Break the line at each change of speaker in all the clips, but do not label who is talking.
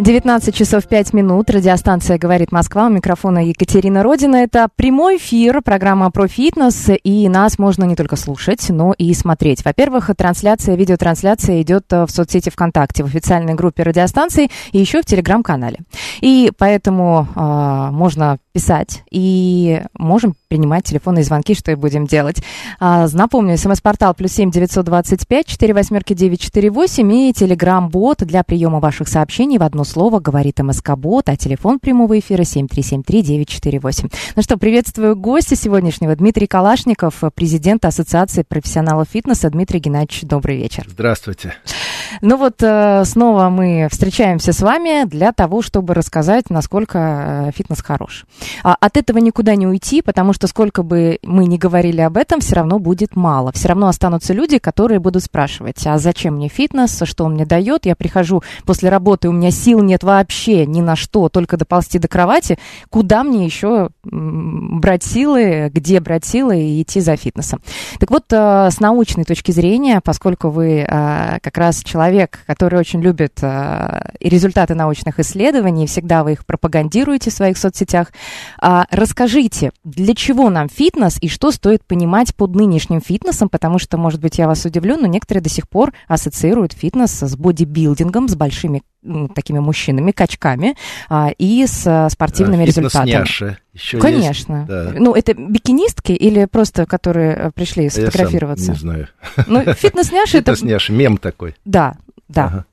19 часов 5 минут. Радиостанция «Говорит Москва». У микрофона Екатерина Родина. Это прямой эфир, программа про фитнес. И нас можно не только слушать, но и смотреть. Во-первых, трансляция, видеотрансляция идет э, в соцсети ВКонтакте, в официальной группе радиостанции и еще в Телеграм-канале. И поэтому э, можно писать и можем принимать телефонные звонки, что и будем делать. А, напомню, смс-портал плюс семь девятьсот двадцать пять четыре восьмерки девять четыре восемь и телеграм-бот для приема ваших сообщений в одно слово говорит МСК-бот, а телефон прямого эфира семь три семь три девять четыре восемь. Ну что, приветствую гостя сегодняшнего, Дмитрий Калашников, президент Ассоциации профессионалов фитнеса. Дмитрий Геннадьевич, добрый вечер.
Здравствуйте.
Ну вот э, снова мы встречаемся с вами для того, чтобы рассказать, насколько э, фитнес хорош. А, от этого никуда не уйти, потому что сколько бы мы ни говорили об этом, все равно будет мало. Все равно останутся люди, которые будут спрашивать, а зачем мне фитнес, что он мне дает? Я прихожу после работы, у меня сил нет вообще ни на что, только доползти до кровати. Куда мне еще брать силы, где брать силы и идти за фитнесом? Так вот, э, с научной точки зрения, поскольку вы э, как раз человек, который очень любит э, результаты научных исследований, всегда вы их пропагандируете в своих соцсетях, а, расскажите, для чего нам фитнес и что стоит понимать под нынешним фитнесом, потому что, может быть, я вас удивлю, но некоторые до сих пор ассоциируют фитнес с бодибилдингом, с большими такими мужчинами, качками а, и с а, спортивными результатами.
Фитнес-няши еще
Конечно.
есть. Да.
Ну, это бикинистки или просто, которые э, пришли
Я сам
сфотографироваться?
не знаю.
Ну, фитнес-няши это...
Фитнес-няши, мем такой.
Да, да.
Ага.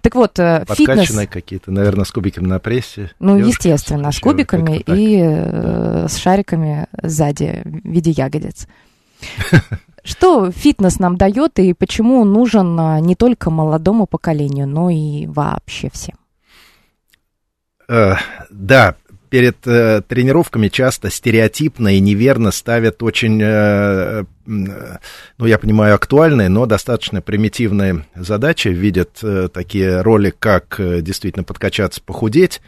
Так вот, э, фитнес...
Какие-то, наверное, с кубиками на прессе.
Ну,
Девушки,
естественно, с кубиками и э, с шариками сзади в виде ягодиц. Что фитнес нам дает и почему он нужен а, не только молодому поколению, но и вообще всем?
Э, да, перед э, тренировками часто стереотипно и неверно ставят очень, э, э, ну, я понимаю, актуальные, но достаточно примитивные задачи. Видят э, такие роли, как э, действительно подкачаться, похудеть,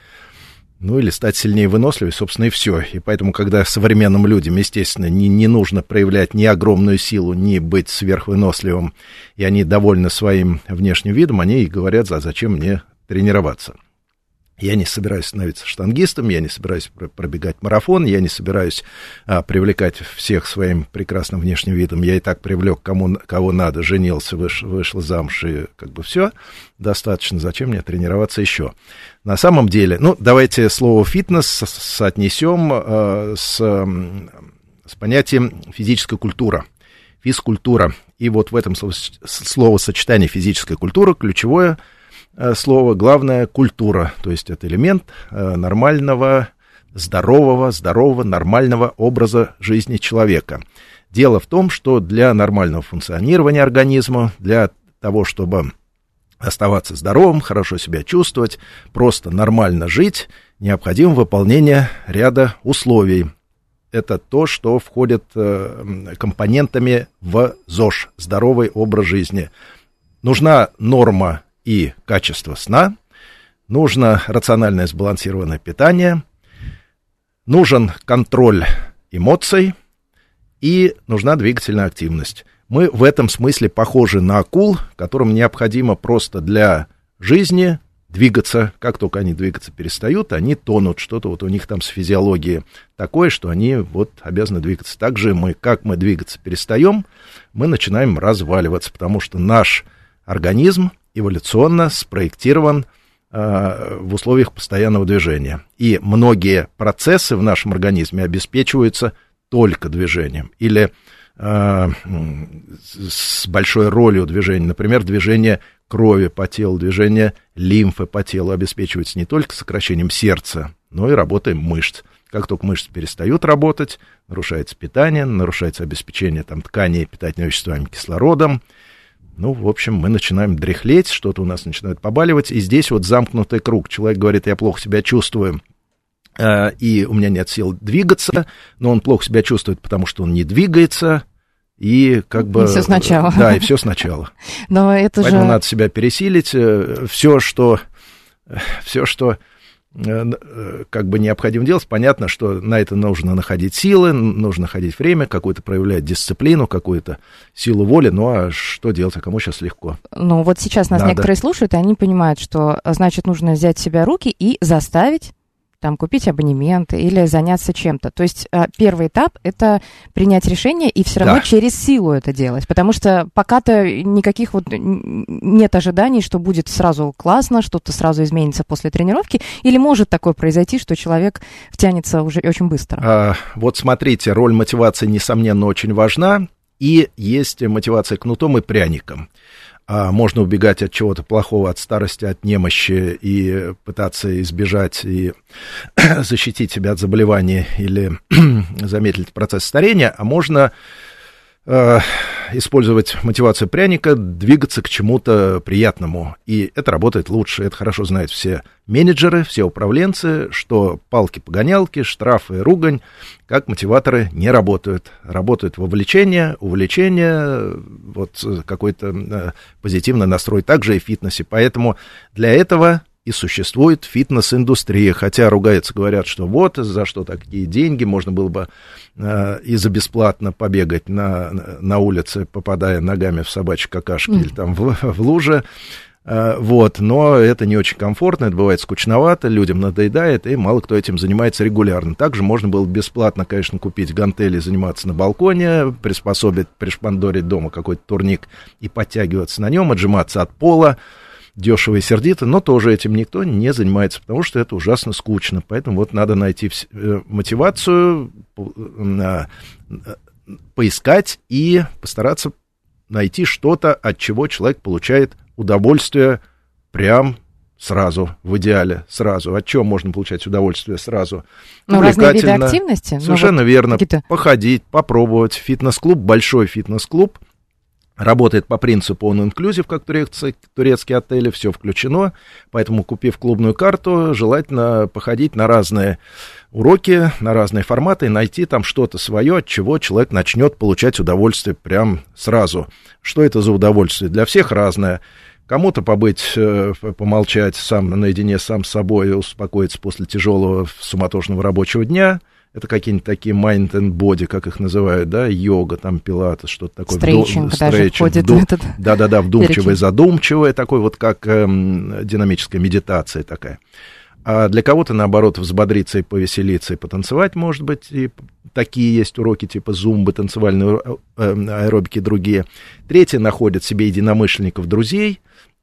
ну, или стать сильнее выносливее, собственно, и все. И поэтому, когда современным людям, естественно, не, не нужно проявлять ни огромную силу, ни быть сверхвыносливым, и они довольны своим внешним видом, они и говорят, а зачем мне тренироваться. Я не собираюсь становиться штангистом, я не собираюсь пр- пробегать марафон, я не собираюсь а, привлекать всех своим прекрасным внешним видом. Я и так привлек кому, кого надо, женился, выш, вышел замуж, и как бы все достаточно. Зачем мне тренироваться еще? На самом деле, ну, давайте слово фитнес со- соотнесем а, с, с понятием физическая культура физкультура. И вот в этом слов- словосочетании физическая культура ключевое э, слово, главное культура, то есть это элемент э, нормального, здорового, здорового, нормального образа жизни человека. Дело в том, что для нормального функционирования организма, для того, чтобы оставаться здоровым, хорошо себя чувствовать, просто нормально жить, необходимо выполнение ряда условий. Это то, что входит э, компонентами в ЗОЖ, здоровый образ жизни. Нужна норма и качество сна, нужно рациональное сбалансированное питание, нужен контроль эмоций и нужна двигательная активность. Мы в этом смысле похожи на акул, которым необходимо просто для жизни двигаться. Как только они двигаться перестают, они тонут. Что-то вот у них там с физиологией такое, что они вот обязаны двигаться. Также мы, как мы двигаться перестаем, мы начинаем разваливаться, потому что наш организм эволюционно спроектирован э, в условиях постоянного движения. И многие процессы в нашем организме обеспечиваются только движением или э, с большой ролью движения. Например, движение крови по телу, движение лимфы по телу обеспечивается не только сокращением сердца, но и работой мышц. Как только мышцы перестают работать, нарушается питание, нарушается обеспечение там, тканей питательными веществами, кислородом. Ну, в общем, мы начинаем дряхлеть, что-то у нас начинает побаливать. И здесь вот замкнутый круг. Человек говорит, я плохо себя чувствую, э, и у меня нет сил двигаться, но он плохо себя чувствует, потому что он не двигается, и как бы...
И все сначала.
Да, и все сначала.
Но это
Поэтому
же...
надо себя пересилить. Все, что... Все, что э, э, как бы необходимо делать, понятно, что на это нужно находить силы, нужно находить время, какую-то проявлять дисциплину, какую-то силу воли, ну а что делать, а кому сейчас легко?
Ну, вот сейчас нас
Надо.
некоторые слушают, и они понимают, что, значит, нужно взять себя руки и заставить там купить абонемент или заняться чем-то. То есть а, первый этап – это принять решение и все равно
Да.
через силу это делать, потому что пока-то никаких вот нет ожиданий, что будет сразу классно, что-то сразу изменится после тренировки, или может такое произойти, что человек втянется уже очень быстро.
А, вот смотрите, роль мотивации, несомненно, очень важна, и есть мотивация кнутом и пряником. А, можно убегать от чего-то плохого, от старости, от немощи и пытаться избежать и защитить себя от заболеваний или замедлить процесс старения, а можно э, использовать мотивацию пряника, двигаться к чему-то приятному. И это работает лучше. Это хорошо знают все менеджеры, все управленцы, что палки-погонялки, штрафы, ругань, как мотиваторы не работают. Работают вовлечение, увлечение, вот э, какой-то э, позитивный настрой. Также и в фитнесе. Поэтому для этого и существует фитнес-индустрия, хотя ругаются, говорят, что вот за что такие деньги, можно было бы э, и за бесплатно побегать на, на улице, попадая ногами в собачьи какашки или там в, в луже, Э, вот, но это не очень комфортно, это бывает скучновато, людям надоедает, и мало кто этим занимается регулярно. Также можно было бесплатно, конечно, купить гантели, заниматься на балконе, приспособить, пришпандорить дома какой-то турник и подтягиваться на нем, отжиматься от пола, дешево и сердито, но тоже этим никто не занимается, потому что это ужасно скучно. Поэтому вот надо найти э, мотивацию, по- э, поискать и постараться найти что-то, от чего человек получает удовольствие прям сразу, в идеале, сразу. От чего можно получать удовольствие сразу?
Ну, разные виды
Увлекательно.
активности.
Совершенно
вот
верно. Походить, попробовать. Фитнес-клуб, большой фитнес-клуб, работает по принципу он инклюзив, как турецкие, турецкие отели, все включено. Поэтому, купив клубную карту, желательно походить на разные уроки, на разные форматы найти там что-то свое, от чего человек начнет получать удовольствие прям сразу. Что это за удовольствие? Для всех разное. Кому-то побыть, э, помолчать сам наедине сам с собой, успокоиться после тяжелого суматошного рабочего дня. Это какие-нибудь такие mind and body, как их называют, да, йога, там, пилатес, что-то такое. Вду-
Стрейчинг даже
стрейчинг,
входит
вду-
в этот
Да-да-да, вдумчивое, задумчивое, такой вот как эм, динамическая медитация такая. А для кого-то, наоборот, взбодриться и повеселиться, и потанцевать, может быть, и такие есть уроки типа зумбы, танцевальные э, э, аэробики и другие. Третье находит себе единомышленников, друзей,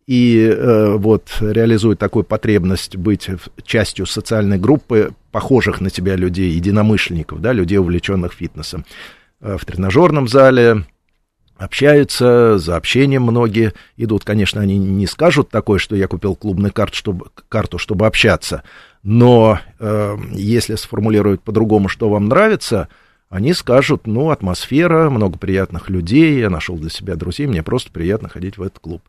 и э, вот реализует такую потребность быть частью социальной группы похожих на тебя людей, единомышленников, да, людей, увлеченных фитнесом. Э, В тренажерном зале, общаются, за общением многие идут. Конечно, они не скажут такое, что я купил клубную карту, чтобы, карту, чтобы общаться, но э, если сформулировать по-другому, что вам нравится, они скажут, ну, атмосфера, много приятных людей, я нашел для себя друзей, мне просто приятно ходить в этот клуб.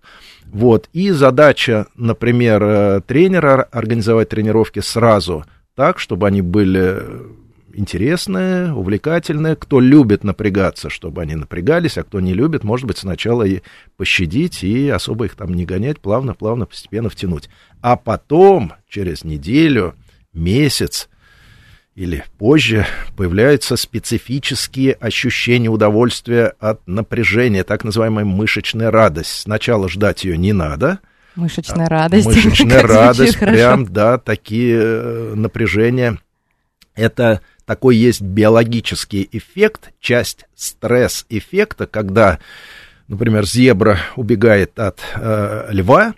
Вот, и задача, например, э, тренера организовать тренировки сразу так, чтобы они были интересные, увлекательные. Кто любит напрягаться, чтобы они напрягались, а кто не любит, может быть, сначала и пощадить, и особо их там не гонять, плавно-плавно, постепенно втянуть. А потом, через неделю, месяц или позже, появляются специфические ощущения удовольствия от напряжения, так называемая мышечная радость. Сначала ждать ее не надо,
Мышечная радость.
Мышечная
Как звучит
радость,
хорошо.
прям, да, такие э, напряжения. Это такой есть биологический эффект, часть стресс-эффекта, когда, например, зебра убегает от э, льва,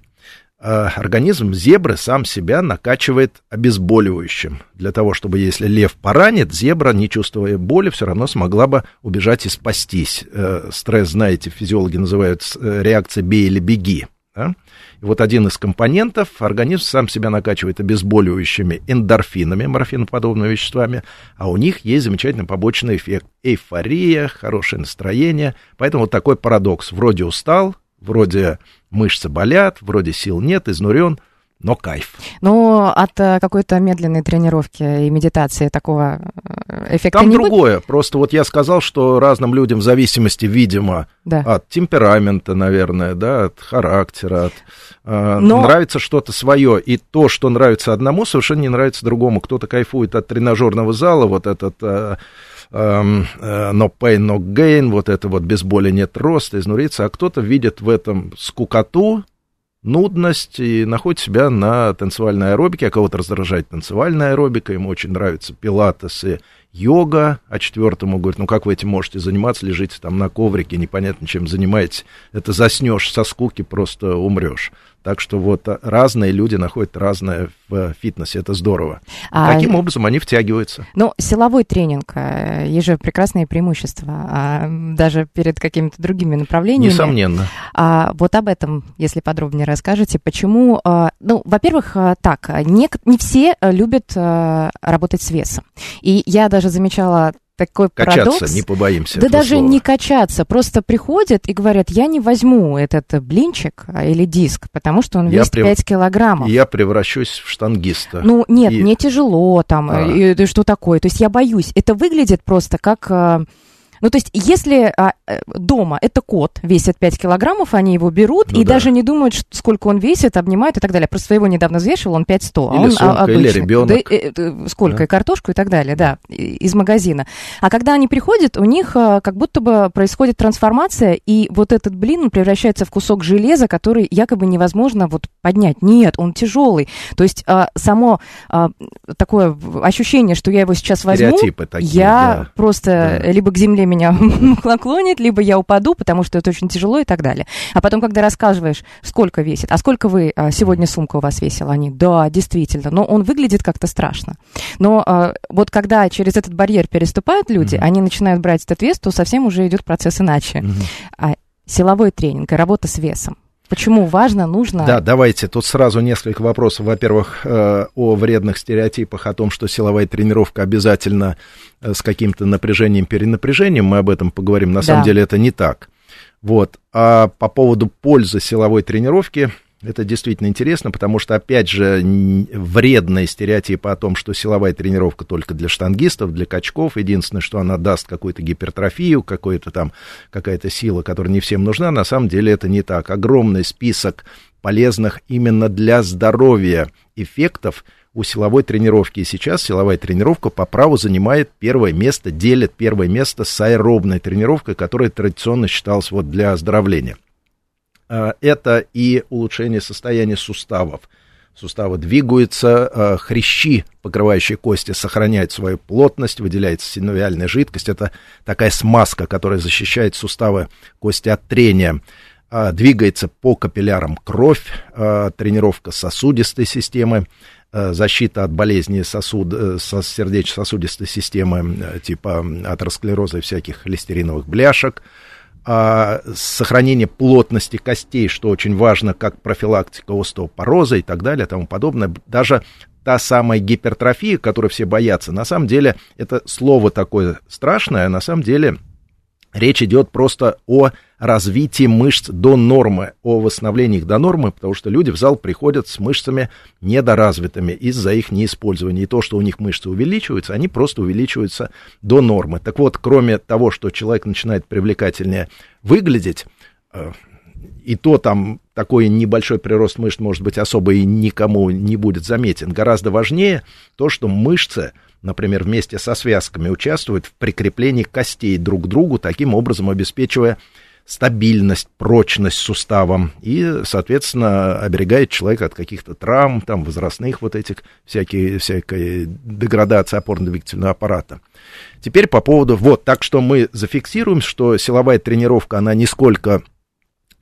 организм зебры сам себя накачивает обезболивающим. Для того, чтобы если лев поранит, зебра, не чувствуя боли, все равно смогла бы убежать и спастись. Э, стресс, знаете, физиологи называют э, реакцией «бей или беги». Да? И вот один из компонентов, организм сам себя накачивает обезболивающими эндорфинами, морфиноподобными веществами, а у них есть замечательный побочный эффект. Эйфория, хорошее настроение. Поэтому вот такой парадокс. Вроде устал, вроде мышцы болят, вроде сил нет, изнурен – но кайф.
Ну, от э, какой-то медленной тренировки и медитации такого э, эффекта
Там
не
другое. Будет? Просто вот я сказал, что разным людям в зависимости, видимо, да. от темперамента, наверное, да, от характера, от, э, Но... нравится что-то свое. И то, что нравится одному, совершенно не нравится другому. Кто-то кайфует от тренажерного зала, вот этот... Э, эм, э, no pain, no gain, вот это вот без боли нет роста, изнуриться, а кто-то видит в этом скукоту, нудность и находит себя на танцевальной аэробике, а кого-то раздражает танцевальная аэробика, ему очень нравится пилатес и йога, а четвертому говорит, ну как вы этим можете заниматься, лежите там на коврике, непонятно чем занимаетесь, это заснешь со скуки, просто умрешь. Так что вот а, разные люди находят разное в фитнесе, это здорово. А, Таким образом они втягиваются.
Ну, силовой тренинг, э, есть же прекрасные преимущества, а, даже перед какими-то другими направлениями.
Несомненно.
А, вот об этом, если подробнее расскажете, почему... А, ну, во-первых, так, не, не все любят работать с весом. И я даже замечала такой
качаться,
парадокс.
не побоимся.
Да даже
слова.
не качаться, просто приходят и говорят, я не возьму этот блинчик а, или диск, потому что он я весит прев... 5 килограммов.
Я превращусь в штангиста.
Ну нет, и... мне тяжело там, а. и, и, что такое, то есть я боюсь. Это выглядит просто как а, ну, то есть, если а, э, дома это кот весит 5 килограммов, они его берут ну, и да. даже не думают, сколько он весит, обнимают и так далее. Просто своего недавно взвешивал, он 500.
Или а он сумка,
обычный.
или ребенок. Да,
э, э, сколько, да. и картошку и так далее, да, из магазина. А когда они приходят, у них а, как будто бы происходит трансформация, и вот этот блин превращается в кусок железа, который якобы невозможно вот поднять. Нет, он тяжелый. То есть а, само а, такое ощущение, что я его сейчас возьму, такие, я да. просто да. либо к земле меня наклонит, либо я упаду, потому что это очень тяжело и так далее. А потом, когда рассказываешь, сколько весит, а сколько вы а, сегодня сумка у вас весила, они, да, действительно, но он выглядит как-то страшно. Но а, вот когда через этот барьер переступают люди, mm-hmm. они начинают брать этот вес, то совсем уже идет процесс иначе. Mm-hmm. А силовой тренинг и работа с весом. Почему важно, нужно?
Да, давайте. Тут сразу несколько вопросов. Во-первых, э, о вредных стереотипах, о том, что силовая тренировка обязательно э, с каким-то напряжением, перенапряжением. Мы об этом поговорим. На да. самом деле это не так. Вот. А по поводу пользы силовой тренировки, это действительно интересно, потому что, опять же, вредные стереотипы о том, что силовая тренировка только для штангистов, для качков, единственное, что она даст какую-то гипертрофию, какую-то там, какая-то сила, которая не всем нужна, на самом деле это не так. Огромный список полезных именно для здоровья эффектов у силовой тренировки. И сейчас силовая тренировка по праву занимает первое место, делит первое место с аэробной тренировкой, которая традиционно считалась вот для оздоровления. Э, это и улучшение состояния суставов. Суставы двигаются, э, хрящи, покрывающие кости, сохраняют свою плотность, выделяется синовиальная жидкость. Это такая смазка, которая защищает суставы кости от трения. Э, двигается по капиллярам кровь, тренировка сосудистой системы, защита от болезней сосуд, сердечно-сосудистой системы, типа атеросклероза и всяких холестериновых бляшек, а, сохранение плотности костей, что очень важно, как профилактика остеопороза и так далее, тому подобное. Даже та самая гипертрофия, которую все боятся, на самом деле это слово такое страшное, на самом деле Речь идет просто о развитии мышц до нормы, о восстановлении их до нормы, потому что люди в зал приходят с мышцами недоразвитыми из-за их неиспользования. И то, что у них мышцы увеличиваются, они просто увеличиваются до нормы. Так вот, кроме того, что человек начинает привлекательнее выглядеть, э, и то там такой небольшой прирост мышц, может быть, особо и никому не будет заметен. Гораздо важнее то, что мышцы например, вместе со связками участвуют в прикреплении костей друг к другу, таким образом обеспечивая стабильность, прочность суставом и, соответственно, оберегает человека от каких-то травм, там, возрастных вот этих, всякие, всякой деградации опорно-двигательного аппарата. Теперь по поводу, вот, так что мы зафиксируем, что силовая тренировка, она не сколько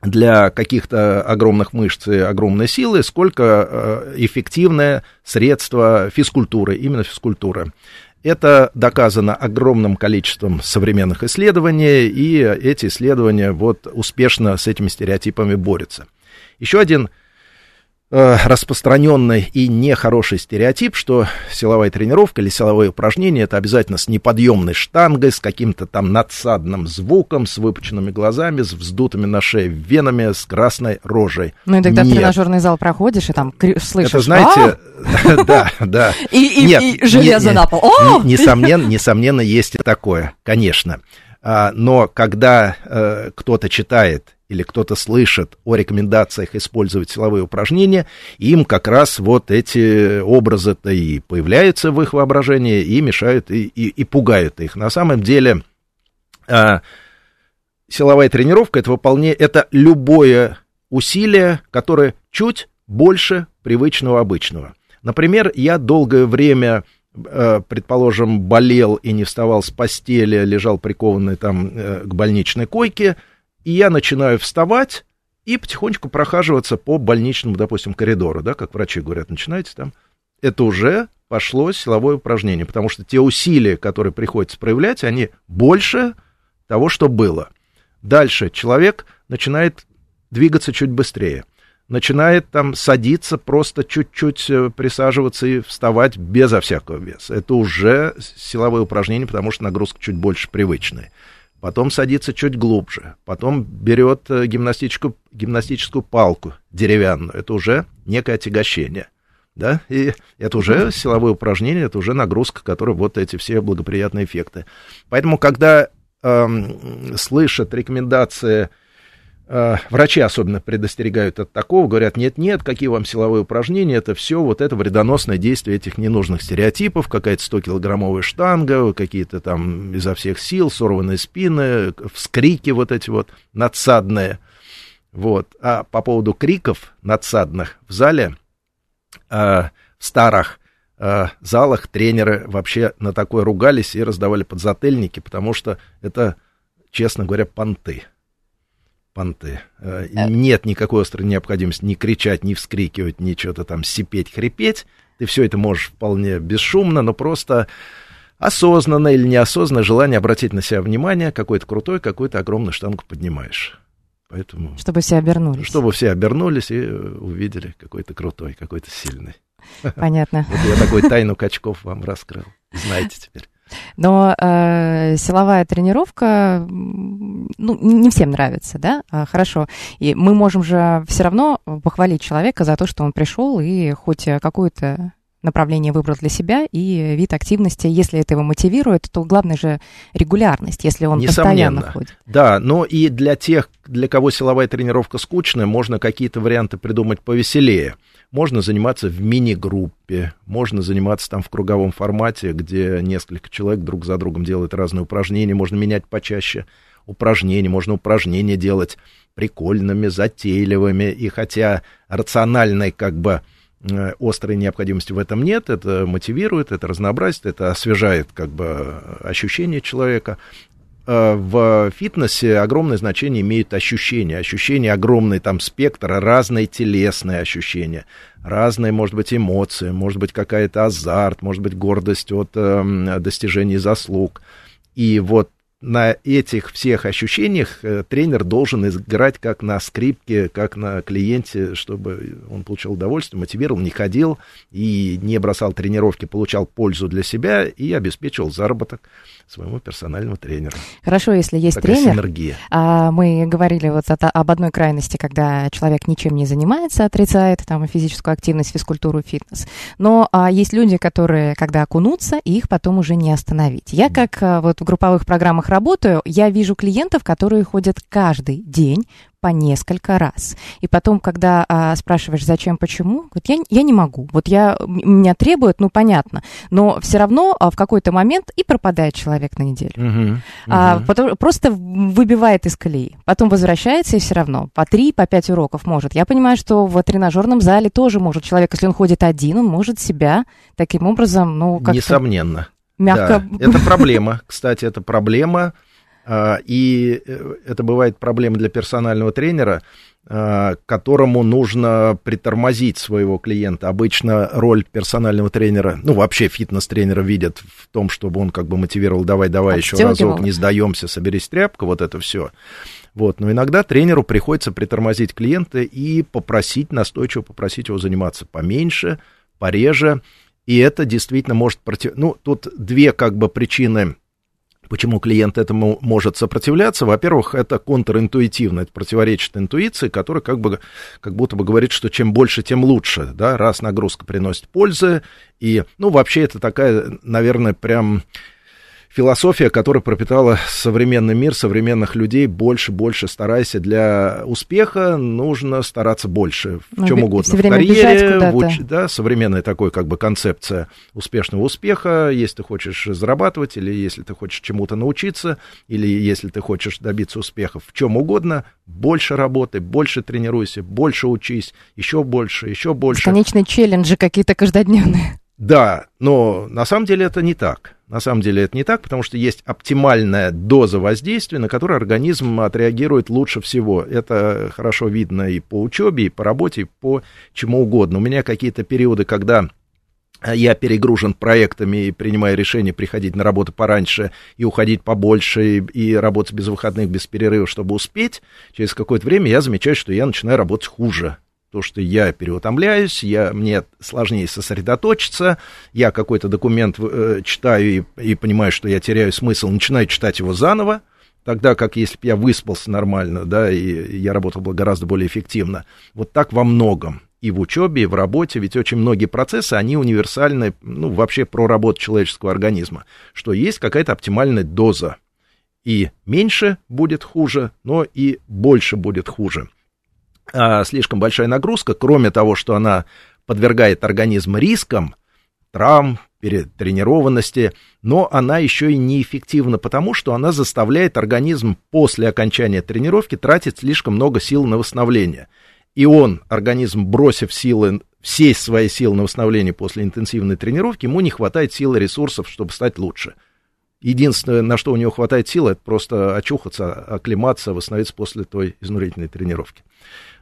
для каких-то огромных мышц и огромной силы, сколько э, эффективное средство физкультуры, именно физкультуры. Это доказано огромным количеством современных исследований, и эти исследования вот успешно с этими стереотипами борются. Еще один распространенный и нехороший стереотип, что силовая тренировка или силовое упражнение это обязательно с неподъемной штангой, с каким-то там надсадным звуком, с выпученными глазами, с вздутыми на шее венами, с красной рожей.
Ну и тогда в
Нет.
тренажерный зал проходишь и там слышишь.
Это, знаете, да, да.
«А!» И, железо на пол.
Несомненно, есть и такое, конечно. А, Но когда э, кто-то читает или кто-то слышит о рекомендациях использовать силовые упражнения, им как раз вот эти образы-то и появляются в их воображении, и мешают, и, и- и пугают их. На самом деле, а, силовая тренировка это выполнение, это любое усилие, которое чуть больше привычного обычного. Например, я долгое время, э, предположим, болел и не вставал с постели, лежал прикованный там э, к больничной койке, и я начинаю вставать и потихонечку прохаживаться по больничному, допустим, коридору, да, как врачи говорят, начинаете там. Это уже пошло силовое упражнение, потому что те усилия, которые приходится проявлять, они больше того, что было. Дальше человек начинает двигаться чуть быстрее, начинает там садиться, просто чуть-чуть э, присаживаться и вставать безо всякого веса. Это уже силовое упражнение, потому что нагрузка чуть больше привычная. Потом садится чуть глубже, потом берет э, гимнастическую, гимнастическую палку деревянную. Это уже некое отягощение. Да? И это уже силовое упражнение, это уже нагрузка, которая вот эти все благоприятные эффекты. Поэтому, когда эм, слышат рекомендации э, врачи особенно предостерегают от такого, говорят, нет-нет, какие вам силовые упражнения, это все вот это вредоносное действие этих ненужных стереотипов, какая-то 100-килограммовая штанга, какие-то там изо всех сил, сорванные спины, вскрики вот эти вот надсадные. Вот. А по поводу криков надсадных в зале, э, в старых э, залах тренеры вообще на такое ругались и раздавали подзательники, потому что это, честно говоря, понты понты. Э, Нет никакой острой необходимости ни кричать, ни вскрикивать, ни что-то там сипеть, хрипеть. Ты все это можешь вполне бесшумно, но просто осознанно или неосознанно желание обратить на себя внимание, какой-то крутой, какую-то огромную штангу поднимаешь. Поэтому,
Чтобы все обернулись.
чтобы все обернулись и э, увидели какой-то крутой, какой-то сильный.
Понятно.
Вот я такой тайну качков вам раскрыл. Знаете теперь.
Но э, силовая тренировка, ну, не всем нравится, да? А, хорошо. И мы можем же все равно похвалить человека за то, что он пришел и хоть какое-то направление выбрал для себя и вид активности, если это его мотивирует, то главное же регулярность, если он постоянно
Несомненно.
ходит.
Да, но и для тех, для кого силовая тренировка скучная, можно какие-то варианты придумать повеселее. Можно заниматься в мини-группе, можно заниматься там в круговом формате, где несколько человек друг за другом делают разные упражнения, можно менять почаще упражнения, можно упражнения делать прикольными, затейливыми, и хотя рациональной как бы э, острой необходимости в этом нет, это мотивирует, это разнообразит, это освежает как бы ощущение человека. Э, В фитнесе огромное значение имеют ощущения, ощущения огромный там спектр, разные телесные ощущения, разные, может быть, эмоции, может быть, какая-то азарт, может быть, гордость от эм, достижений заслуг. И вот на этих всех ощущениях э, тренер должен играть как на скрипке, как на клиенте, чтобы он получал удовольствие, мотивировал, не ходил и не бросал тренировки, получал пользу для себя и обеспечивал заработок своему персональному тренеру.
Хорошо, если есть
Такая
тренер,
синергия.
А мы говорили вот от- об одной крайности, когда человек ничем не занимается, отрицает там физическую активность, физкультуру, фитнес. Но а, есть люди, которые, когда окунутся, их потом уже не остановить. Я как а, вот в групповых программах работаю, я вижу клиентов, которые ходят каждый день по несколько раз. И потом, когда а, спрашиваешь, зачем, почему, говорит, я, я не могу. Вот я, меня требуют, ну, понятно. Но все равно а, в какой-то момент и пропадает человек на неделю.
Мгм,
А,
мгм.
потом просто выбивает из колеи. Потом возвращается и все равно по три, по пять уроков может. Я понимаю, что в тренажерном зале тоже может человек, если он ходит один, он может себя таким образом, ну, как-то
Несомненно.
мягко...
Да, это проблема. Кстати, это проблема. А, И э, это бывает проблема для персонального тренера. э, которому нужно притормозить своего клиента. Обычно роль персонального тренера, ну, вообще фитнес-тренера видят в том, чтобы он как бы мотивировал, давай, давай, еще разок, не сдаемся, соберись тряпка, вот это все. Вот, но иногда тренеру приходится притормозить клиента и попросить, настойчиво попросить его заниматься поменьше, пореже, и это действительно может против... Ну, тут две как бы причины, почему клиент этому может сопротивляться. Во-первых, это контринтуитивно, это противоречит интуиции, которая как бы, как будто бы говорит, что чем больше, тем лучше, да, раз нагрузка приносит пользы, и, ну, вообще это такая, наверное, прям философия, которая пропитала современный мир, современных людей. Больше, больше старайся. Для успеха нужно стараться больше. В
Ну,
чем угодно. В карьере, в уч- да, современная такой как бы концепция успешного успеха. Если ты хочешь зарабатывать, или если ты хочешь чему-то научиться, или если ты хочешь добиться успеха в чем угодно, больше работай, больше тренируйся, больше учись, еще больше, еще больше.
Бесконечные челленджи какие-то каждодневные.
Да, но на самом деле это не так. На самом деле это не так, потому что есть оптимальная доза воздействия, на которую организм отреагирует лучше всего. Это хорошо видно и по учебе, и по работе, и по чему угодно. У меня какие-то периоды, когда я перегружен проектами и принимаю решение приходить на работу пораньше и уходить побольше, и, и работать без выходных, без перерыва, чтобы успеть, через какое-то время я замечаю, что я начинаю работать хуже. То, что я переутомляюсь, я, мне сложнее сосредоточиться, я какой-то документ э, читаю и, и понимаю, что я теряю смысл, начинаю читать его заново, тогда как если бы я выспался нормально, да, и я работал бы гораздо более эффективно. Вот так во многом. И в учебе, и в работе, ведь очень многие процессы, они универсальны, ну, вообще про работу человеческого организма, что есть какая-то оптимальная доза. И меньше будет хуже, но и больше будет хуже. А слишком большая нагрузка, кроме того, что она подвергает организм рискам, травм, перетренированности, но она еще и неэффективна, потому что она заставляет организм после окончания тренировки тратить слишком много сил на восстановление. И он, организм, бросив силы, все свои силы на восстановление после интенсивной тренировки, ему не хватает сил и ресурсов, чтобы стать лучше. Единственное, на что у него хватает сил, это просто очухаться, оклематься, восстановиться после той изнурительной тренировки.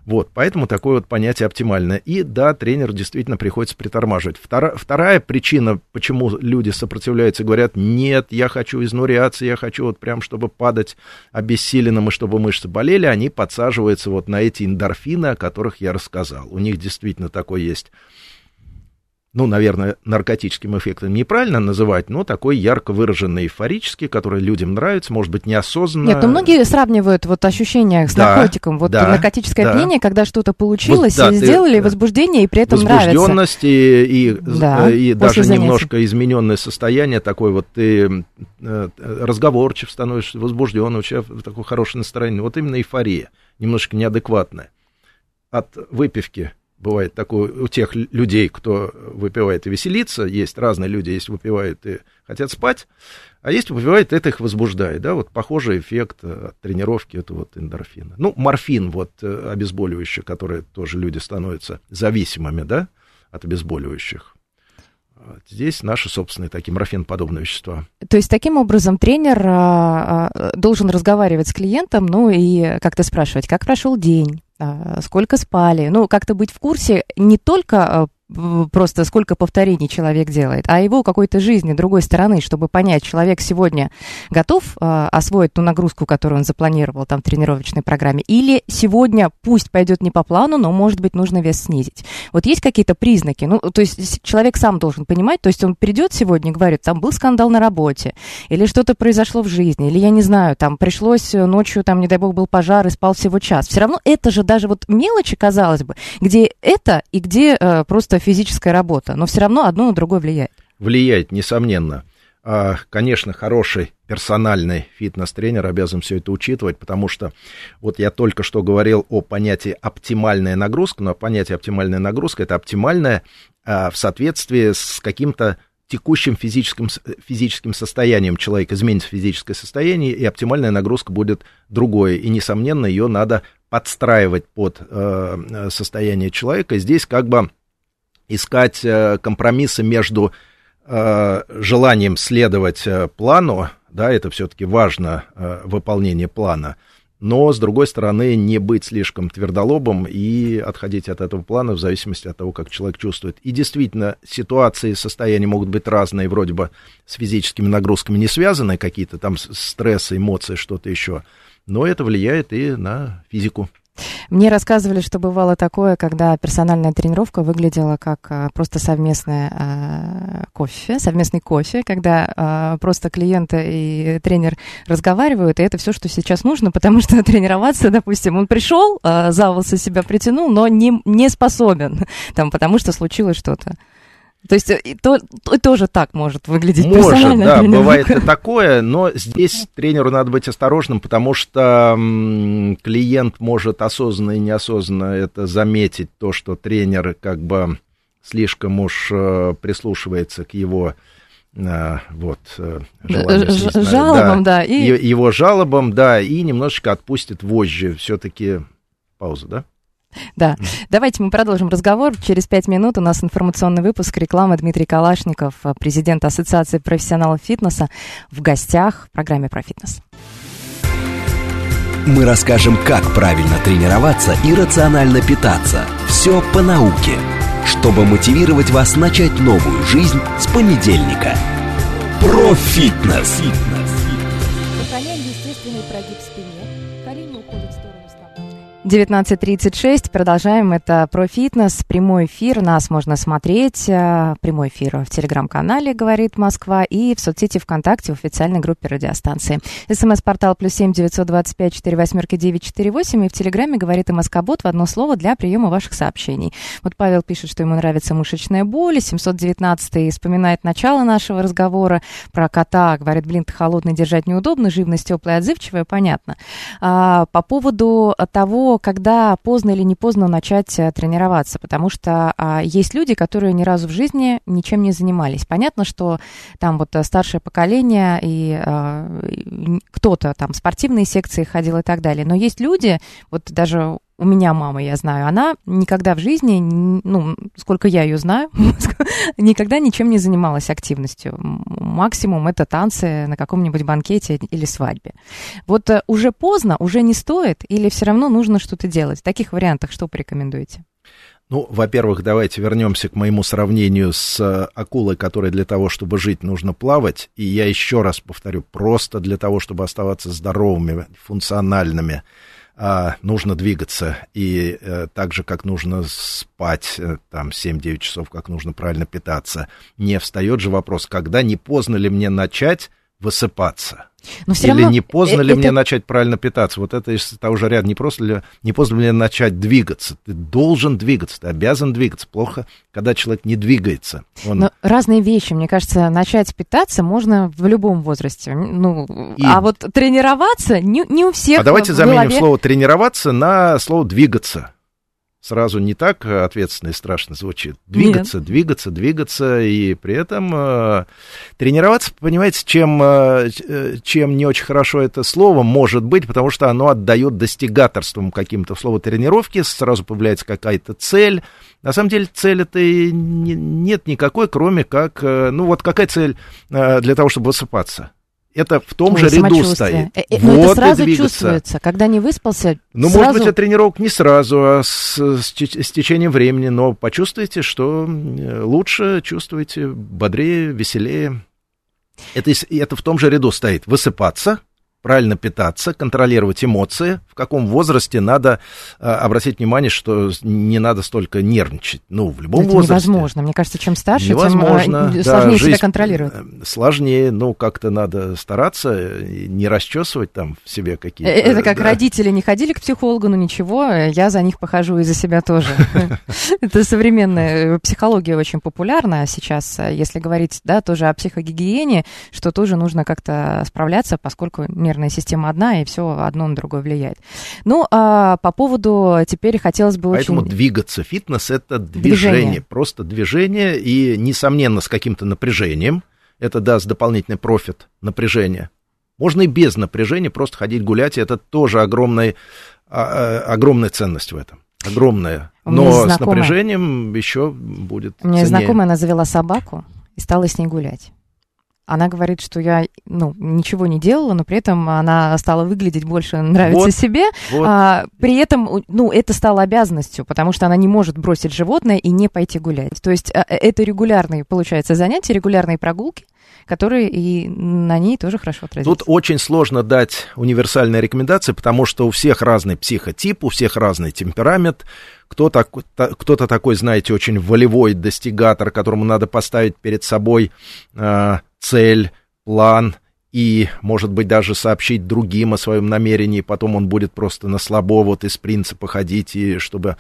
Вот, поэтому такое вот понятие оптимальное. И да, тренер действительно приходится притормаживать. Втора, вторая причина, почему люди сопротивляются и говорят, нет, я хочу изнуряться, я хочу вот прям, чтобы падать обессиленным и чтобы мышцы болели, они подсаживаются вот на эти эндорфины, о которых я рассказал. У них действительно такой есть ну, наверное, наркотическим эффектом неправильно называть, но такой ярко выраженный эйфорический, который людям нравится, может быть, неосознанно.
Нет, ну многие сравнивают вот ощущения с
Да,
наркотиком. Вот
да,
наркотическое
да.
опьянение, когда что-то получилось,
Вот, да, ты-
сделали возбуждение, и при этом нравится.
Возбужденность и, и,
Да,
и
после
даже
занятий.
немножко измененное состояние, такое вот ты э, разговорчив становишься, возбужден, у тебя такое хорошее настроение. Вот именно эйфория, немножко неадекватная. От выпивки бывает такое у тех лю- людей, кто выпивает и веселится, есть разные люди, есть выпивают и хотят спать, а есть выпивает, это их возбуждает, да, вот похожий эффект от тренировки, это вот эндорфина. Ну, морфин, вот э, обезболивающее, которое тоже люди становятся зависимыми, да, от обезболивающих. Здесь наши собственные такие морфиноподобные вещества.
То есть таким образом тренер а, а, должен разговаривать с клиентом, ну и как-то спрашивать, как прошел день, сколько спали, ну как-то быть в курсе не только а, просто сколько повторений человек делает, а его какой-то жизни другой стороны, чтобы понять, человек сегодня готов а, освоить ту нагрузку, которую он запланировал там в тренировочной программе, или сегодня пусть пойдет не по плану, но может быть нужно вес снизить. Вот есть какие-то признаки, ну то есть человек сам должен понимать, то есть он придет сегодня и говорит, там был скандал на работе, или что-то произошло в жизни, или я не знаю, там пришлось э, ночью, там, не дай бог, был пожар и спал всего час. Все равно это же даже вот мелочи, казалось бы, где это и где э, просто физическая работа, но все равно одно на другое влияет.
Влияет, несомненно. А, Конечно, хороший персональный фитнес-тренер обязан все это учитывать, потому что вот я только что говорил о понятии оптимальная нагрузка, но понятие оптимальная нагрузка это оптимальная в соответствии с каким-то текущим физическим, физическим состоянием человека, изменится физическое состояние, и оптимальная нагрузка будет другое. И, несомненно, ее надо подстраивать под э, э, состояние человека. Здесь как бы искать э, компромиссы между э, желанием следовать э, плану, да, это все-таки важно, выполнение плана, но, с другой стороны, не быть слишком твердолобым и отходить от этого плана в зависимости от того, как человек чувствует. И действительно, ситуации, состояния могут быть разные, вроде бы с физическими нагрузками не связанные, какие-то там стрессы, эмоции, что-то еще, но это влияет и на физику.
Мне рассказывали, что бывало такое, когда персональная тренировка выглядела как а, просто совместное а, кофе, совместный кофе, когда а, просто клиент и тренер разговаривают, и это все, что сейчас нужно, потому что тренироваться, допустим, он пришел, за волосы себя притянул, но не, не способен, там, потому что случилось что-то. То есть э, и то, и тоже так может выглядеть
Может, да, бывает и такое, но здесь тренеру надо быть осторожным, потому что м, клиент может осознанно и неосознанно это заметить, то, что тренер как бы слишком уж э, прислушивается к его э, вот,
желанию, жалобам, да, да
и... его жалобам, да, и немножечко отпустит вожжи, все-таки пауза, да?
Да. Давайте мы продолжим разговор. Через пять минут у нас информационный выпуск рекламы Дмитрий Калашников, президент Ассоциации профессионалов фитнеса, в гостях в программе про фитнес.
Мы расскажем, как правильно тренироваться и рационально питаться. Все по науке, чтобы мотивировать вас начать новую жизнь с понедельника. Про фитнес.
19.36. Продолжаем. Это про фитнес. Прямой эфир. Нас можно смотреть. Э, прямой эфир в телеграм-канале «Говорит Москва» и в соцсети ВКонтакте в официальной группе радиостанции. СМС-портал плюс семь девятьсот двадцать пять четыре восьмерки девять четыре восемь. И в телеграме «Говорит МСК-бот» в одно слово для приема ваших сообщений. Вот Павел пишет, что ему нравится мышечная боль. 719 вспоминает начало нашего разговора про кота. Говорит, блин, ты холодный, держать неудобно. Живность теплая, отзывчивая. Понятно. А, по поводу того, когда поздно или не поздно начать э, тренироваться, потому что а, есть люди, которые ни разу в жизни ничем не занимались. Понятно, что там вот э, старшее поколение и а, кто-то там спортивные секции ходил и так далее, но есть люди, вот даже у меня мама, я знаю, она никогда в жизни, ну, сколько я ее знаю, никогда ничем не занималась активностью. Максимум это танцы на каком-нибудь банкете или свадьбе. Вот э, уже поздно, уже не стоит, или все равно нужно что-то делать? В таких вариантах что порекомендуете?
Ну, во-первых, давайте вернемся к моему сравнению с э, акулой, которой для того, чтобы жить, нужно плавать. И я еще раз повторю, просто для того, чтобы оставаться здоровыми, функциональными, а, нужно двигаться. И а, так же, как нужно спать, а, там, 7-9 часов, как нужно правильно питаться. Не встает же вопрос, когда не поздно ли мне начать высыпаться? Но все Или равно не поздно ли это... мне начать правильно питаться? Вот это из того же ряда. Не, просто ли, не поздно ли мне начать двигаться? Ты должен двигаться, ты обязан двигаться. Плохо, когда человек не двигается.
Он... Но разные вещи. Мне кажется, начать питаться можно в любом возрасте. Ну, И... А вот тренироваться не, не у всех.
А давайте заменим голове... слово тренироваться на слово двигаться сразу не так ответственно и страшно звучит. Двигаться, Нет. двигаться, двигаться, и при этом э, тренироваться, понимаете, чем, э, э, чем не очень хорошо это слово может быть, потому что оно отдает достигаторством каким-то. Слово тренировки сразу появляется какая-то цель. На самом деле цель это не, нет никакой, кроме как, э, ну вот какая цель э, для того, чтобы высыпаться? Это в том Ой, же ряду стоит. Э,
э, вот это сразу чувствуется, когда не выспался.
Ну, сразу... может быть, от тренировок не сразу, а с, с, с течением времени, но почувствуйте, что лучше чувствуете, бодрее, веселее. Это, это в том же ряду стоит. Высыпаться, правильно питаться, контролировать эмоции, каком возрасте надо э, обратить внимание, что не надо столько нервничать. Ну, в любом
Это
возрасте.
невозможно. Мне кажется, чем старше,
невозможно,
тем э, сложнее да, себя контролировать. Э,
сложнее, ну, как-то надо стараться, не расчесывать там в себе какие-то... Э,
это как да. родители не ходили к психологу, но ничего, я за них похожу и за себя тоже. Это современная психология очень популярна сейчас, если говорить, да, тоже о психогигиене, что тоже нужно как-то справляться, поскольку нервная система одна, и все одно на другое влияет. Ну, а по поводу теперь хотелось бы
Поэтому
очень...
двигаться. Фитнес — это движение, движение, просто движение, и, несомненно, с каким-то напряжением. Это даст дополнительный профит напряжения. Можно и без напряжения просто ходить гулять, и это тоже огромная, а, а, огромная ценность в этом. Огромная. Но с напряжением еще будет
У меня ценнее. знакомая, она завела собаку и стала с ней гулять. Она говорит, что я ну, ничего не делала, но при этом она стала выглядеть больше нравится
Вот,
себе.
вот.
А, при этом, ну, это стало обязанностью, потому что она не может бросить животное и не пойти гулять. То есть а, это регулярные, получается, занятия, регулярные прогулки, которые и на ней тоже хорошо отразятся.
Тут очень сложно дать универсальные рекомендации, потому что у всех разный психотип, у всех разный темперамент. Кто так- та- кто-то такой, знаете, очень волевой достигатор, которому надо поставить перед собой э, цель, план и, может быть, даже сообщить другим о своем намерении, потом он будет просто на слабо вот из принципа ходить, и чтобы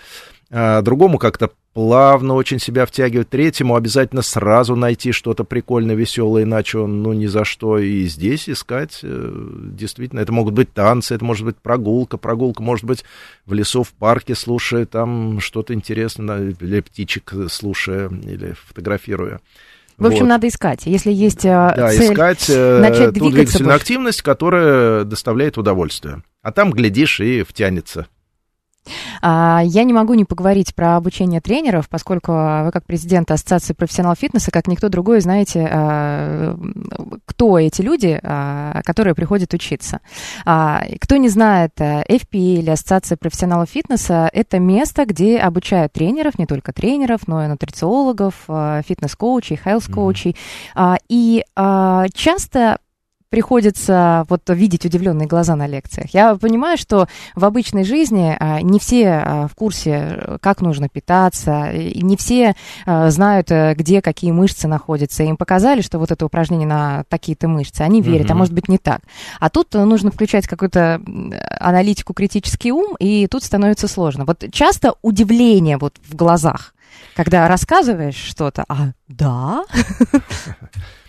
а, другому как-то плавно очень себя втягивать, третьему обязательно сразу найти что-то прикольное, веселое, иначе он, ну, ни за что. И здесь искать, э, действительно, это могут быть танцы, это может быть прогулка, прогулка может быть в лесу, в парке, слушая там что-то интересное, или птичек слушая, или фотографируя.
В общем,
Вот.
надо искать. Если есть а,
Да,
цель
искать э,
начать
ту
двигаться
двигательную
больше.
активность, которая доставляет удовольствие. А там, глядишь, и втянется.
А, Я не могу не поговорить про обучение тренеров, поскольку а, вы как президент Ассоциации профессионалов фитнеса, как никто другой, знаете, а, кто эти люди, которые приходят учиться. Кто не знает, а, FPA или Ассоциация профессионалов фитнеса – это место, где обучают тренеров, не только тренеров, но и нутрициологов, фитнес-коучей, хелс-коучей. А, И часто приходится вот видеть удивленные глаза на лекциях. Я понимаю, что в обычной жизни а, не все а, в курсе, э, как нужно питаться, не все а, знают, э, где какие мышцы находятся. Им показали, что вот это упражнение на такие-то мышцы, они верят, а
Мгм.
может быть не так. А тут э, нужно включать какую-то аналитику, критический ум, и тут становится сложно. Вот часто удивление вот в глазах, когда рассказываешь что-то, а да,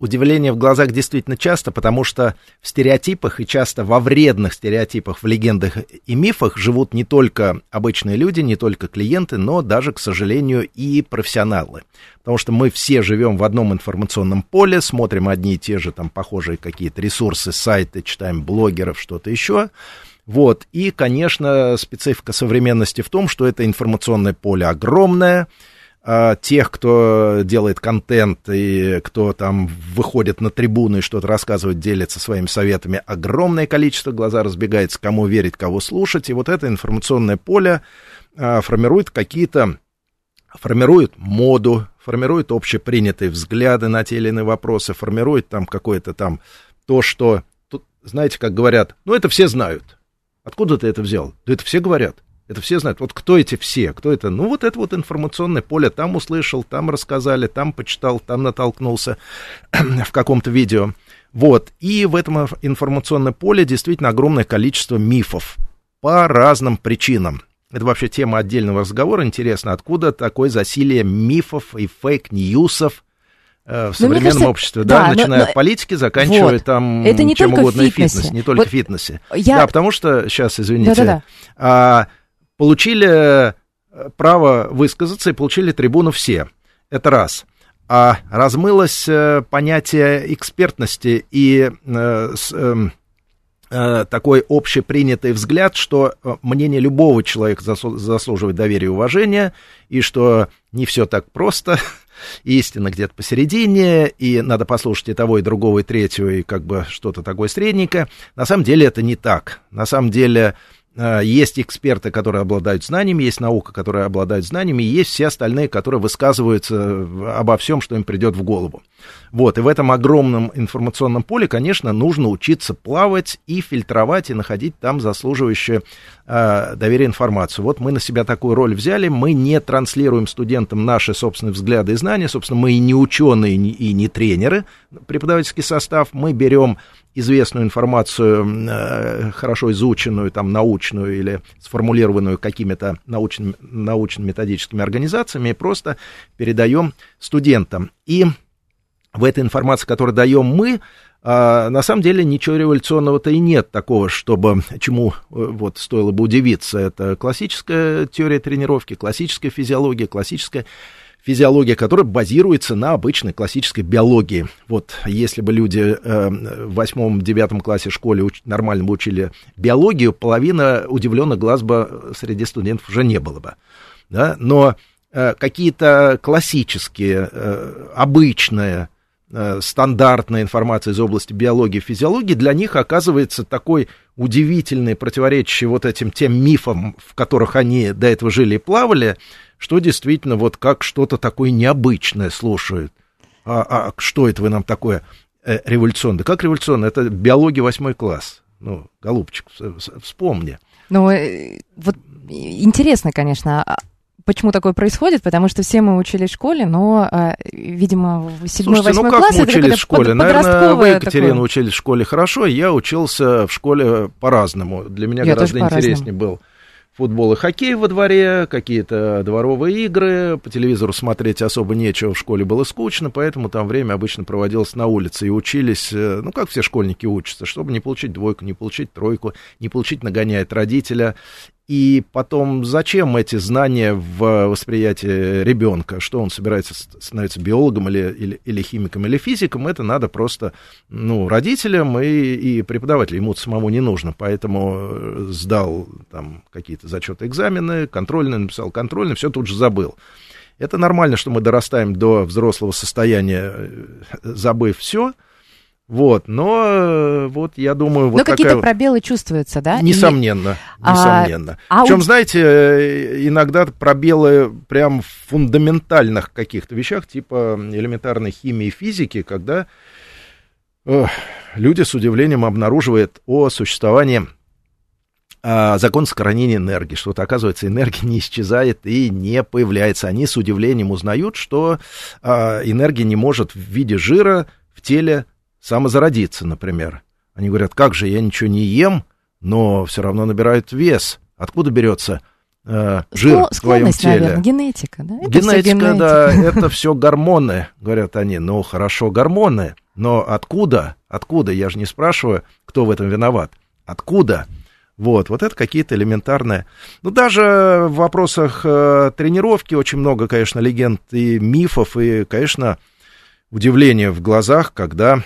Удивление в глазах действительно часто, потому что в стереотипах и часто во вредных стереотипах, в легендах и мифах живут не только обычные люди, не только клиенты, но даже, к сожалению, и профессионалы. Потому что мы все живем в одном информационном поле, смотрим одни и те же там похожие какие-то ресурсы, сайты, читаем блогеров, что-то еще. Вот. И, конечно, специфика современности в том, что это информационное поле огромное, а, тех, кто делает контент и кто там выходит на трибуну и что-то рассказывает, делится своими советами, огромное количество, глаза разбегается, кому верить, кого слушать, и вот это информационное поле а, формирует какие-то, формирует моду, формирует общепринятые взгляды на те или иные вопросы, формирует там какое-то там то, что, тут, знаете, как говорят, ну это все знают. Откуда ты это взял? Да это все говорят. Это все знают. Вот кто эти все? Кто это? Ну, вот это вот информационное поле. Там услышал, там рассказали, там почитал, там натолкнулся в каком-то видео. Вот. И в этом информационном поле действительно огромное количество мифов по разным причинам. Это вообще тема отдельного разговора. Интересно, откуда такое засилие мифов и фейк-ньюсов э, в
Ну,
современном
кажется,
обществе, да,
да, но-
начиная
но-
от политики, заканчивая
Вот.
там
Это не
чем угодно и
фитнесе.
фитнес, не только
Вот
фитнесе.
я...
Да, потому что, сейчас, извините, а, получили э, право высказаться и получили трибуну все. Это раз. А размылось э, понятие экспертности и э, эм, такой общепринятый взгляд, что мнение любого человека заслуживает доверия и уважения, и что не все так просто, и истина где-то посередине, и надо послушать и того, и другого, и третьего, и как бы что-то такое средненькое. На самом деле это не так. На самом деле есть эксперты, которые обладают знаниями, есть наука, которая обладает знаниями, и есть все остальные, которые высказываются в- обо всем, что им придет в голову. Вот, и в этом огромном информационном поле, конечно, нужно учиться плавать и фильтровать, и находить там заслуживающую э, доверия информацию. Вот мы на себя такую роль взяли, мы не транслируем студентам наши собственные взгляды и знания, собственно, мы и не ученые, и не тренеры, преподавательский состав, мы берем известную информацию, э, хорошо изученную, там, научную или сформулированную какими-то научными, научно-методическими организациями, и просто передаем студентам. И в этой информации, которую даем мы, а, на самом деле ничего революционного-то и нет такого, чтобы чему э, вот стоило бы удивиться. Это классическая теория тренировки, классическая физиология, классическая физиология, которая базируется на обычной классической биологии. Вот если бы люди э, в восьмом-девятом классе школе уч- нормально бы учили биологию, половина удивленных глаз бы среди студентов уже не было бы. Да? Но э, какие-то классические, э, обычные стандартная информация из области биологии и физиологии, для них оказывается такой удивительный, противоречащий вот этим тем мифам, в которых они до этого жили и плавали, что действительно вот как что-то такое необычное слушают. А, а что это вы нам такое э, революционное? Как революционное? Это биология восьмой класс. Ну, голубчик, вспомни.
Ну, э, вот интересно, конечно, а почему такое происходит, потому что все мы учились в школе, но, а, видимо, в седьмой,
Слушайте, ну
восьмой
как
класс
мы
это
учились в школе? Наверное, вы, Екатерина,
такое.
учились в школе хорошо, я учился в школе по-разному. Для меня
Я
гораздо интереснее был футбол и хоккей во дворе, какие-то дворовые игры, по телевизору смотреть особо нечего, в школе было скучно, поэтому там время обычно проводилось на улице, и учились, э, ну, как все школьники учатся, чтобы не получить двойку, не получить тройку, не получить нагоняя от родителя, и потом, зачем эти знания в восприятии ребенка? Что он собирается ст- становиться биологом или, или, или химиком или физиком? Это надо просто ну, родителям и, и преподавателям. Ему самому не нужно. Поэтому э, сдал там какие-то зачеты, экзамены, контрольные, написал контрольные, все тут же забыл. Это нормально, что мы дорастаем до взрослого состояния, э, забыв все. Вот, но э, вот я думаю, вот
Но какие-то
такая...
пробелы чувствуются, да? И-
Несомненно,
А-
несомненно.
а
Причем,
у-
знаете, э, иногда пробелы прям в фундаментальных каких-то вещах, типа элементарной химии и физики, когда э, люди с удивлением обнаруживают о существовании а, закон сохранения энергии, что вот, оказывается, энергия не исчезает и не появляется. Они с удивлением узнают, что а, энергия не может в виде жира в теле самозародиться, например. Они говорят, как же, я ничего не ем, но все равно набирают вес. Откуда берется э, жир в твоем теле?
наверное, генетика, да? Это всё
Генетика, да, это все гормоны, говорят они. Ну, хорошо, гормоны, но откуда? Откуда? Я же не спрашиваю, кто в этом виноват. Откуда? Вот, вот это какие-то элементарные. Ну, даже в вопросах э, тренировки очень много, конечно, легенд и мифов, и, конечно, удивление в глазах, когда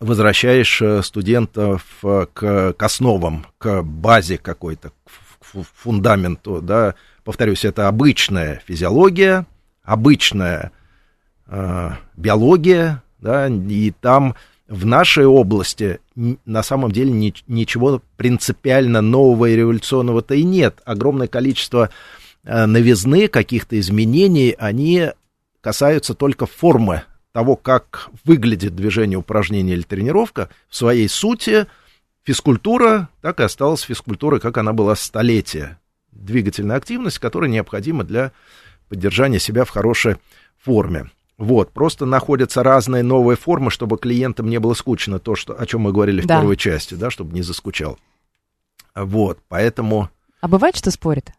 возвращаешь э, студентов э, к, к основам, к базе какой-то, к фу- фундаменту, да, повторюсь, это обычная физиология, обычная э, биология, да, и там в нашей области на самом деле ни- ничего принципиально нового и революционного-то и нет. Огромное количество э, новизны, каких-то изменений, они касаются только формы того, как выглядит движение, упражнение или тренировка. В своей сути физкультура так и осталась физкультурой, как она была столетия. Двигательная активность, которая необходима для поддержания себя в хорошей форме. Вот, просто находятся разные новые формы, чтобы клиентам не было скучно, то, что, о чем мы говорили в
Да.
первой части, да, чтобы не заскучал. Вот, поэтому
А бывает, что спорят?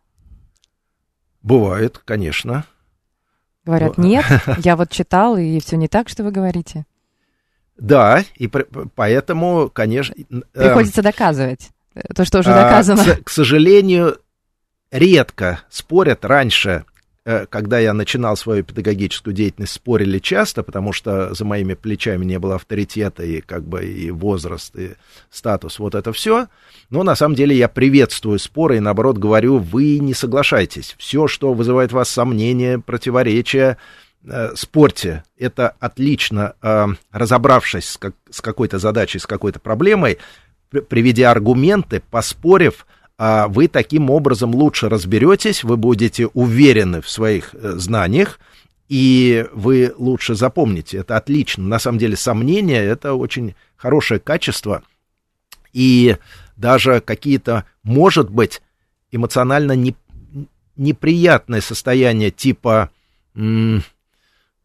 бывает, конечно.
Говорят,
Ну,
нет, я вот читал, и все не так, что вы говорите.
Да, и поэтому, конечно... э,
Приходится доказывать э, то, что уже
А,
доказано.
К, сожалению, редко спорят. Раньше, когда я начинал свою педагогическую деятельность, спорили часто, потому что за моими плечами не было авторитета и как бы и возраст, и статус, вот это все. Но на самом деле я приветствую споры и наоборот говорю, вы не соглашайтесь. Все, что вызывает вас сомнения, противоречия, э, спорьте. Это отлично, э, разобравшись с, как- с какой-то задачей, с какой-то проблемой, при- приведя аргументы, поспорив, вы таким образом лучше разберетесь, вы будете уверены в своих э, знаниях, и вы лучше запомните. Это отлично. На самом деле сомнения — это очень хорошее качество, и даже какие-то, может быть, эмоционально не- неприятные состояния типа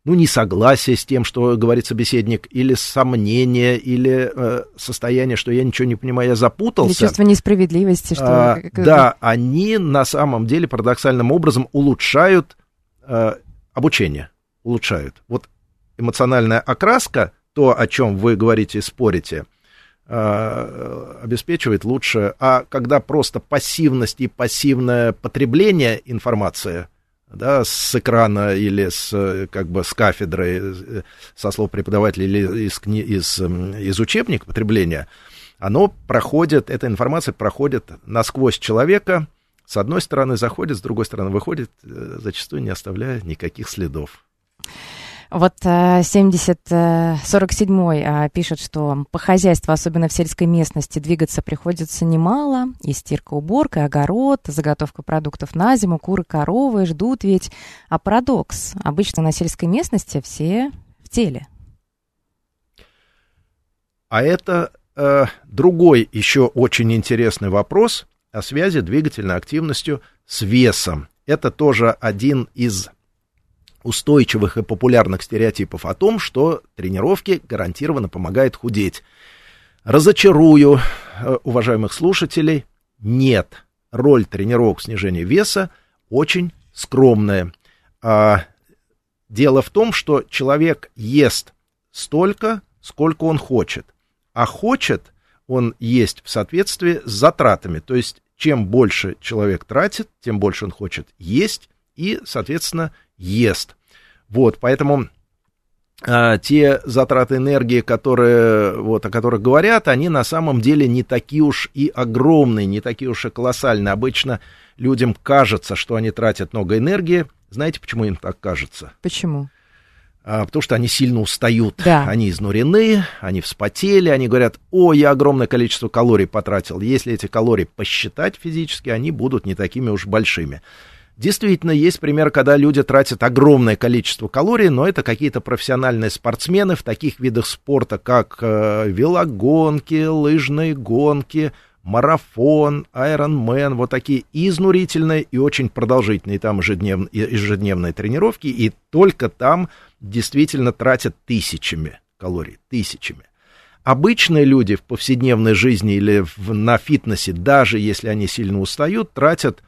ну, несогласие с тем, что говорит собеседник, или сомнение, или э, состояние, что я ничего не понимаю, я
Или
запутался.
чувство несправедливости, что...
А, да, они на самом деле парадоксальным образом улучшают э, обучение, улучшают. Вот эмоциональная окраска, то, о чем вы говорите и спорите, э, обеспечивает лучше. А когда просто пассивность и пассивное потребление информации, да, с экрана или с, э, как бы, с кафедры, э, со слов преподавателя или из, из, м, из учебника потребления, оно проходит, эта информация проходит насквозь человека, с одной стороны заходит, с другой стороны выходит, э, зачастую не оставляя никаких следов.
Вот э, 70, э, 47 э, пишет, что по хозяйству, особенно в сельской местности, двигаться приходится немало. И стирка, уборка, и огород, заготовка продуктов на зиму, куры, коровы ждут ведь. А парадокс. Обычно на сельской местности все в теле.
А это э, другой еще очень интересный вопрос о связи двигательной активностью с весом. Это тоже один из устойчивых и популярных стереотипов о том, что тренировки гарантированно помогают худеть. Разочарую э, уважаемых слушателей, нет. Роль тренировок снижения веса очень скромная. А, дело в том, что человек ест столько, сколько он хочет. А хочет он есть в соответствии с затратами. То есть, чем больше человек тратит, тем больше он хочет есть и, соответственно, ест. Вот, поэтому а, те затраты энергии, которые, вот, о которых говорят, они на самом деле не такие уж и огромные, не такие уж и колоссальные. Обычно людям кажется, что они тратят много энергии. Знаете, почему им так кажется?
Почему?
А, потому что они сильно устают,
Да.
они изнурены, они вспотели, они говорят, о, я огромное количество калорий потратил. Если эти калории посчитать физически, они будут не такими уж большими. Действительно, есть пример, когда люди тратят огромное количество калорий, но это какие-то профессиональные спортсмены в таких видах спорта, как э, велогонки, лыжные гонки, марафон, айронмен, вот такие изнурительные и очень продолжительные там ежеднев- ежедневные тренировки, и только там действительно тратят тысячами калорий, тысячами. Обычные люди в повседневной жизни или в- на фитнесе, даже если они сильно устают, тратят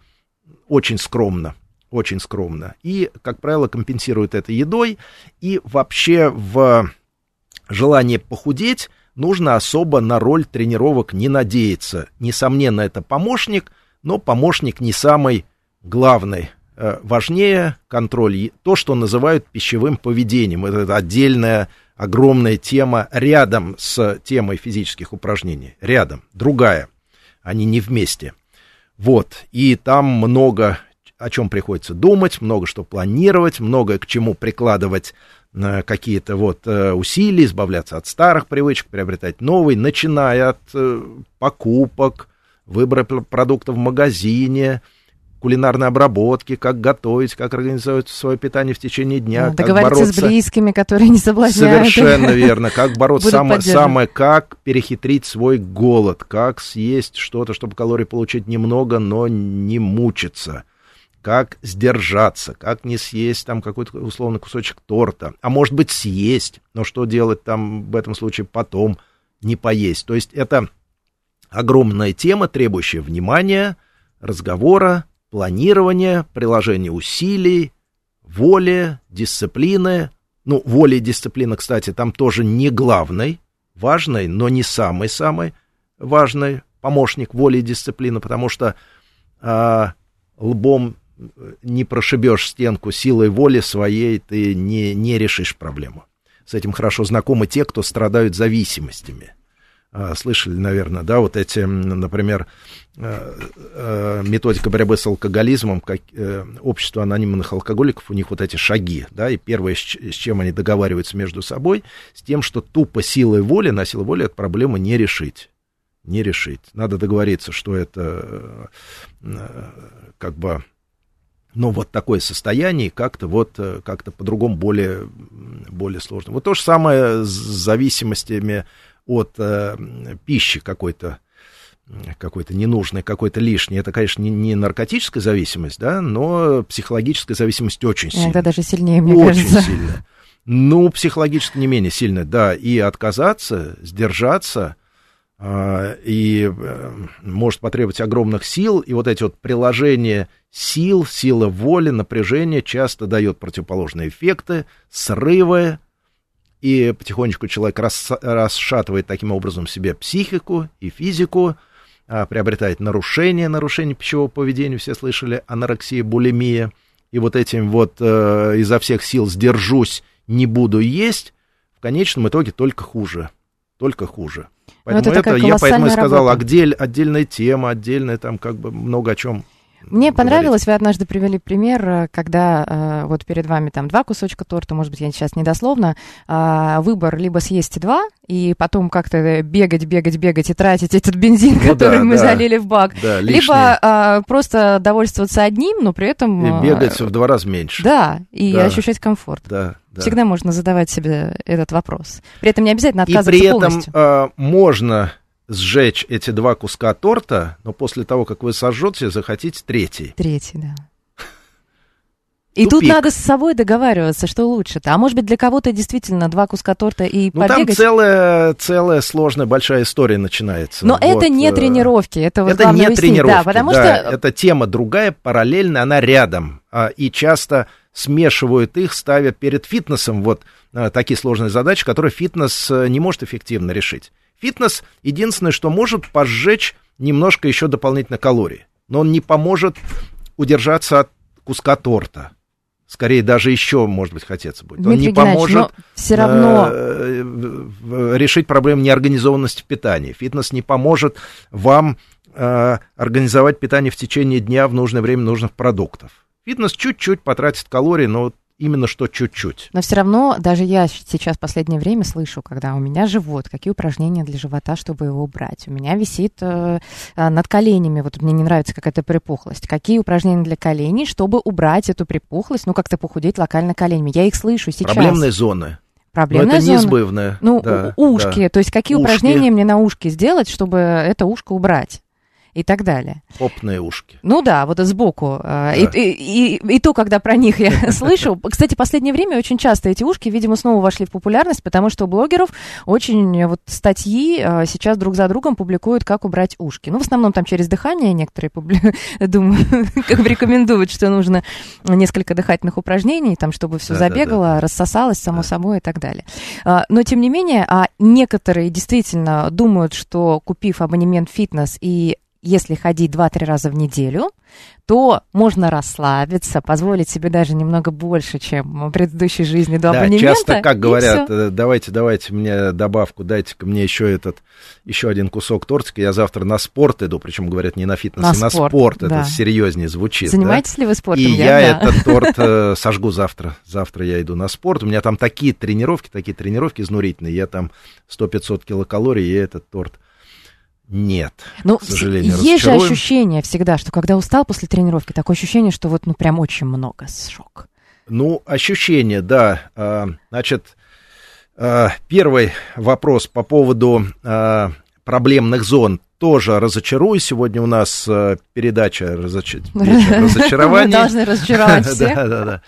очень скромно, очень скромно. И, как правило, компенсируют это едой. И вообще в желании похудеть нужно особо на роль тренировок не надеяться. Несомненно, это помощник, но помощник не самый главный. Э, Важнее контроль, то, что называют пищевым поведением. Это отдельная огромная тема рядом с темой физических упражнений. Рядом, другая. Они не вместе. Вот, и там много о чем приходится думать, много что планировать, много к чему прикладывать э, какие-то вот э, усилия, избавляться от старых привычек, приобретать новые, начиная от э, покупок, выбора пр- продуктов в магазине, кулинарной обработки, как готовить, как организовать свое питание в течение дня, как
Договориться с
бороться
близкими, которые не соблазняют.
Совершенно верно. Как бороться самое, самое, как перехитрить свой голод, как съесть что-то, чтобы калорий получить немного, но не мучиться. Как сдержаться, как не съесть там какой-то условный кусочек торта. А может быть съесть, но что делать там в этом случае потом, не поесть. То есть это огромная тема, требующая внимания, разговора, планирования, приложения усилий, воли, дисциплины. Ну, воля и дисциплина, кстати, там тоже не главный, важный, но не самый-самый важный помощник воли и дисциплины, потому что а, лбом не прошибешь стенку силой воли своей, ты не, не решишь проблему. С этим хорошо знакомы те, кто страдают зависимостями. А, Слышали, наверное, да, вот эти, например, э, э, методика борьбы с алкоголизмом, как, э, общество анонимных алкоголиков, у них вот эти шаги, да, и первое, с чем они договариваются между собой, с тем, что тупо силой воли, на силу воли эту проблему не решить. Не решить. Надо договориться, что это как бы ну, вот такое состояние, как-то вот, как-то по-другому более, более сложно. Вот то же самое с зависимостями от э, пищи какой-то, какой-то ненужной, какой-то лишней. Это, конечно, не, не наркотическая зависимость, да, но психологическая зависимость очень сильная.
Иногда даже сильнее, мне
Очень
кажется.
сильно. Ну, психологически не менее сильно, да. И отказаться, сдержаться, а, и э, может потребовать огромных сил. И вот эти вот приложения сил, сила воли, напряжения часто дает противоположные эффекты, срывы. И потихонечку человек рас- расшатывает таким образом себе психику и физику, а, приобретает нарушения, нарушения пищевого поведения. Все слышали анорексия, булимия. И вот этим вот э, изо всех сил сдержусь, не буду есть, в конечном итоге только хуже. Только хуже. Поэтому
Ну, это такая
я поэтому и сказал,
работа.
отдель, отдельная тема, отдельная там как бы много о чем
Мне
говорить.
понравилось, вы однажды привели пример, э, когда э, вот перед вами там два кусочка торта, может быть, я сейчас недословно, а, выбор либо съесть два, и потом как-то бегать, бегать, бегать и тратить этот бензин,
Ну
который
да,
мы
да.
залили в бак,
Да,
либо а, просто довольствоваться одним, но при этом...
И
а,
бегать в два раза меньше.
Да, и
Да.
ощущать комфорт.
Да, да.
Всегда можно задавать себе этот вопрос. При этом не обязательно
И
отказываться
при этом
полностью.
э, можно сжечь эти два куска торта, но после того, как вы сожжете, захотите третий.
Третий, да. И тут
Тупик.
надо с собой договариваться, что лучше-то. А может быть, для кого-то действительно два куска торта и
Ну, там
побегать.
целая, целая сложная большая история начинается.
Но это
Вот,
не
э,
тренировки, это вот
это не
уяснить.
тренировки,
Да, потому
да,
что
это тема другая, параллельно, она рядом. А, И часто смешивают их, ставя перед фитнесом вот а, такие сложные задачи, которые фитнес э, не может эффективно решить. Фитнес единственное, что может пожечь немножко еще дополнительно калорий, но он не поможет удержаться от куска торта. Скорее, даже еще, может быть, хотеться будет.
Дмитрий
он не поможет
все равно
э, решить проблему неорганизованности питания. Фитнес не поможет вам э, организовать питание в течение дня в нужное время нужных продуктов. Фитнес чуть-чуть потратит калорий, но вот именно что чуть-чуть.
Но все равно, даже я сейчас в последнее время слышу, когда у меня живот, какие упражнения для живота, чтобы его убрать. У меня висит э, э, над коленями, вот мне не нравится какая-то припухлость. Какие упражнения для коленей, чтобы убрать эту припухлость, ну как-то похудеть локально коленями. Я их слышу сейчас.
Проблемные зоны. Но
Проблемная
это
зона. Ну,
Да,
ушки,
да.
то есть какие
Ушки.
упражнения мне на ушки сделать, чтобы это ушко убрать и так далее.
Попные ушки.
Ну да, вот сбоку. э, И, и, и- и то, когда про них я слышу. Кстати, в последнее время очень часто эти ушки, видимо, снова вошли в популярность, потому что у блогеров очень вот статьи э, сейчас друг за другом публикуют, как убрать ушки. Ну, в основном там через дыхание некоторые, публи- думаю, как бы рекомендуют, что нужно несколько дыхательных упражнений, там, чтобы все
Да-да-да.
забегало, рассосалось, само
Да.
собой и так далее. А, Но, тем не менее, а некоторые действительно думают, что купив абонемент фитнес и если ходить 2-3 раза в неделю, то можно расслабиться, позволить себе даже немного больше, чем в предыдущей жизни до
Да,
абонемента.
часто, как говорят, э, давайте, давайте мне добавку, дайте-ка мне еще этот, еще один кусок тортика, я завтра на спорт иду, причем говорят не на фитнес,
На
а на
спорт,
спорт,
да.
это серьезнее звучит. да?
Занимаетесь ли вы спортом?
И я,
да.
этот торт э, сожгу завтра. Завтра я иду на спорт. У меня там такие тренировки, такие тренировки изнурительные. Я там 100-500 килокалорий, и этот торт нет.
Ну,
к сожалению,
есть же ощущение всегда, что когда устал после тренировки, такое ощущение, что вот ну прям очень много сжег.
Ну, ощущение, да. А, Значит, а, первый вопрос по поводу а, проблемных зон тоже разочарую. Сегодня у нас передача разоч- вечер
Мы
разочарования.
должны разочаровать всех.
Да, да,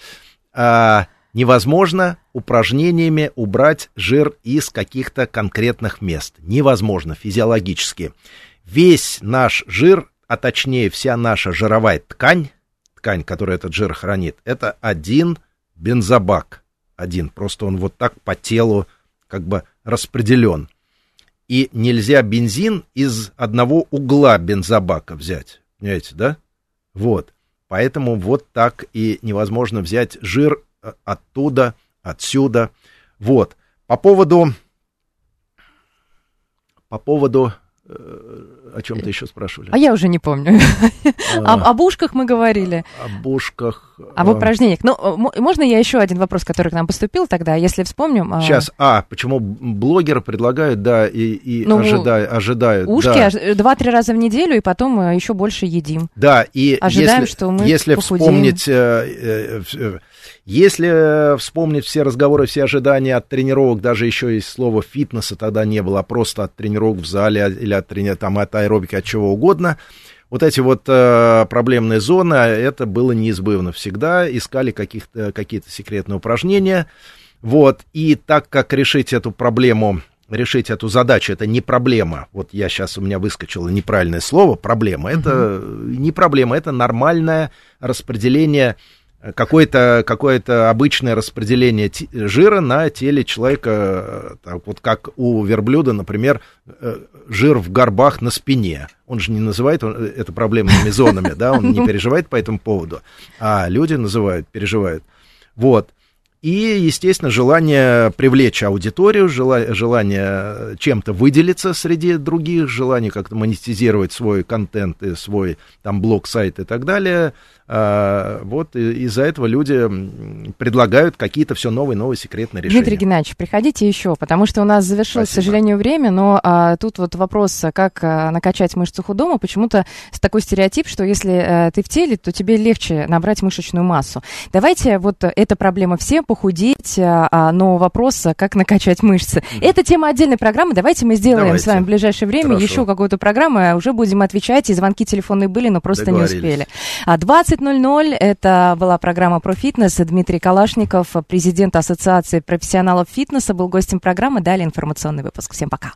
да. Невозможно упражнениями убрать жир из каких-то конкретных мест. Невозможно физиологически. Весь наш жир, а точнее вся наша жировая ткань, ткань, которая этот жир хранит, это один бензобак. Один. Просто он вот так по телу как бы распределен. И нельзя бензин из одного угла бензобака взять. Понимаете, да? Вот. Поэтому вот так и невозможно взять жир э, оттуда, отсюда. Вот. По поводу... По поводу... э, О чем-то еще спрашивали?
А я уже не помню.
А,
Об, об ушках мы говорили,
Об ушках.
об
а,
упражнениях. Ну, э, мо- можно я еще один вопрос, который к нам поступил тогда, если вспомним? а,
Сейчас, а, почему блогеры предлагают, да, и, и
Ну,
ожида- ожидают.
Ушки
да.
два-три раза в неделю, и потом э, еще больше едим.
Да, и
Ожидаем,
если,
что мы
если
похудеем.
вспомнить, если вспомнить все разговоры, все ожидания от тренировок, даже еще и слова фитнеса тогда не было, а просто от тренировок в зале а- или от, трени- там, от аэробики, от чего угодно, вот эти вот э, проблемные зоны, а это было неизбывно всегда, искали каких-то, какие-то секретные упражнения, вот, и так как решить эту проблему решить эту задачу, это не проблема. Вот я сейчас, у меня выскочило неправильное слово, проблема. Это не проблема, это нормальное распределение, э, какое-то какое обычное распределение жира на теле человека. э, Так вот как у верблюда, например, э, жир в горбах на спине. Он же не называет он- это проблемными зонами, да, он не переживает по этому поводу. А люди называют, переживают. Вот. И, естественно, желание привлечь аудиторию, жела- желание чем-то выделиться среди других, желание как-то монетизировать свой контент и свой там блог, сайт и так далее. А, вот из-за этого люди предлагают какие-то все новые, новые секретные решения.
Дмитрий Геннадьевич, приходите еще, потому что у нас завершилось,
Спасибо.
к сожалению, время, но а, тут вот вопрос, а как а, накачать мышцу худому, почему-то такой стереотип, что если а, ты в теле, то тебе легче набрать мышечную массу. Давайте вот эта проблема всем, похудеть, а, а но вопрос, как накачать мышцы. Mm-hmm. Это тема отдельной программы, давайте мы сделаем
давайте.
с вами в ближайшее время
Хорошо.
еще какую-то программу, а уже будем отвечать, и звонки телефонные были, но просто не успели. 20 11.00. Это была программа про фитнес. Дмитрий Калашников, президент Ассоциации профессионалов фитнеса, был гостем программы. Далее информационный выпуск. Всем пока.